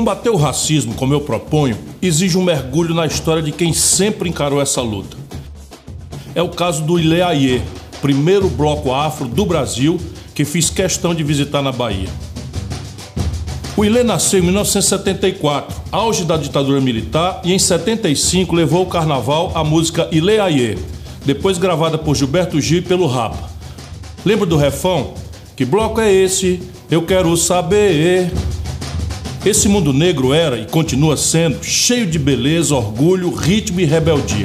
Combater o racismo, como eu proponho, exige um mergulho na história de quem sempre encarou essa luta. É o caso do Ile Aie, primeiro bloco afro do Brasil que fiz questão de visitar na Bahia. O Ilê nasceu em 1974, auge da ditadura militar, e em 75 levou ao carnaval a música Ilê Aie, depois gravada por Gilberto Gil e pelo Rapa. Lembra do refrão? Que bloco é esse? Eu quero saber. Esse mundo negro era e continua sendo cheio de beleza, orgulho, ritmo e rebeldia.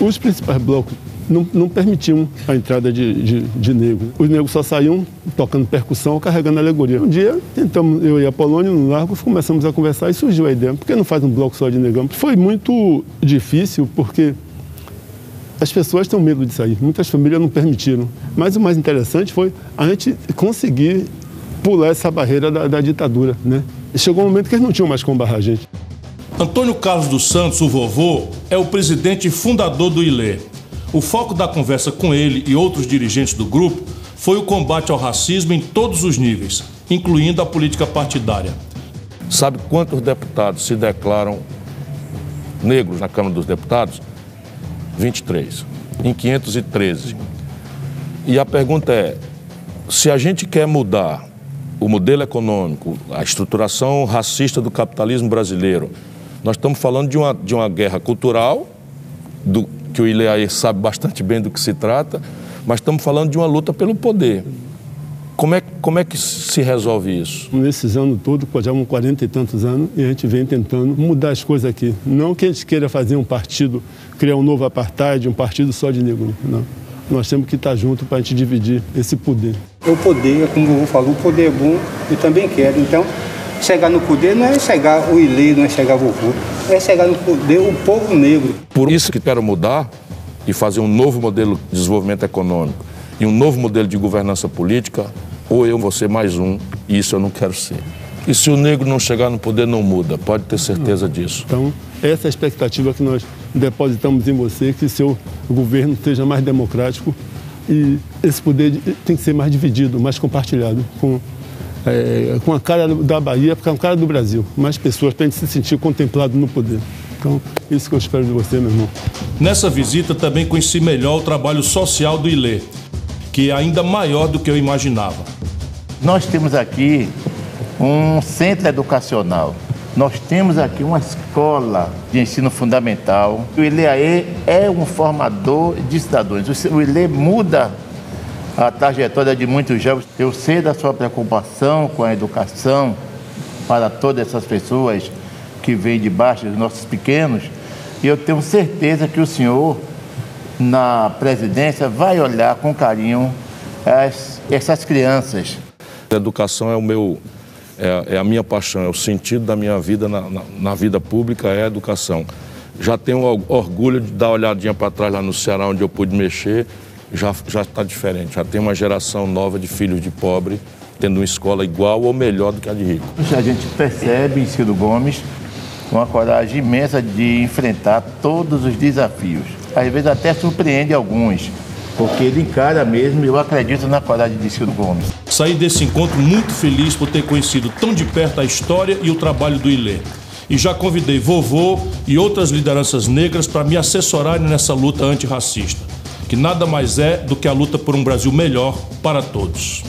Os principais blocos não, não permitiam a entrada de, de, de negros. Os negros só saíam tocando percussão carregando alegoria. Um dia, tentamos, eu e a Polônia, no Largo, começamos a conversar e surgiu a ideia, por que não faz um bloco só de negão? Foi muito difícil, porque as pessoas têm medo de sair, muitas famílias não permitiram. Mas o mais interessante foi a gente conseguir pular essa barreira da, da ditadura, né? E chegou um momento que eles não tinham mais como barrar a gente. Antônio Carlos dos Santos, o vovô, é o presidente e fundador do ILE, o foco da conversa com ele e outros dirigentes do grupo foi o combate ao racismo em todos os níveis, incluindo a política partidária. Sabe quantos deputados se declaram negros na Câmara dos Deputados? 23, em 513. E a pergunta é: se a gente quer mudar o modelo econômico, a estruturação racista do capitalismo brasileiro, nós estamos falando de uma, de uma guerra cultural, do, que o Ileaê sabe bastante bem do que se trata, mas estamos falando de uma luta pelo poder. Como é, como é que se resolve isso? Nesses anos todos, já há 40 e tantos anos, e a gente vem tentando mudar as coisas aqui. Não que a gente queira fazer um partido, criar um novo apartheid, um partido só de negro, não. Nós temos que estar juntos para a gente dividir esse poder. O poder, como o vovô falou, o poder é bom, eu também quero. Então, chegar no poder não é chegar o Ilê, não é chegar o vovô, é chegar no poder o povo negro. Por isso que quero mudar e fazer um novo modelo de desenvolvimento econômico e um novo modelo de governança política, ou eu vou ser mais um, e isso eu não quero ser. E se o negro não chegar no poder, não muda, pode ter certeza disso. Então, essa é a expectativa que nós depositamos em você, que seu governo seja mais democrático e esse poder tem que ser mais dividido, mais compartilhado com é, com a cara da Bahia, com a cara do Brasil. Mais pessoas para a gente se sentir contemplado no poder. Então, isso que eu espero de você, meu irmão. Nessa visita também conheci melhor o trabalho social do ILE, que é ainda maior do que eu imaginava. Nós temos aqui um centro educacional. Nós temos aqui uma escola de ensino fundamental. O ILEAE é um formador de cidadãos. O ILE muda a trajetória de muitos jovens. Eu sei da sua preocupação com a educação para todas essas pessoas que vêm de baixo, dos nossos pequenos, e eu tenho certeza que o senhor, na presidência, vai olhar com carinho as, essas crianças. A educação é o meu é, é, a minha paixão, é o sentido da minha vida na, na, na vida pública é a educação. Já tenho orgulho de dar uma olhadinha para trás lá no Ceará, onde eu pude mexer já está diferente. Já tem uma geração nova de filhos de pobre tendo uma escola igual ou melhor do que a de rico. A gente percebe em Ciro Gomes uma coragem imensa de enfrentar todos os desafios. Às vezes até surpreende alguns, porque ele encara mesmo e eu acredito na coragem de Ciro Gomes. Saí desse encontro muito feliz por ter conhecido tão de perto a história e o trabalho do Ilê. E já convidei vovô e outras lideranças negras para me assessorarem nessa luta antirracista que nada mais é do que a luta por um Brasil melhor para todos.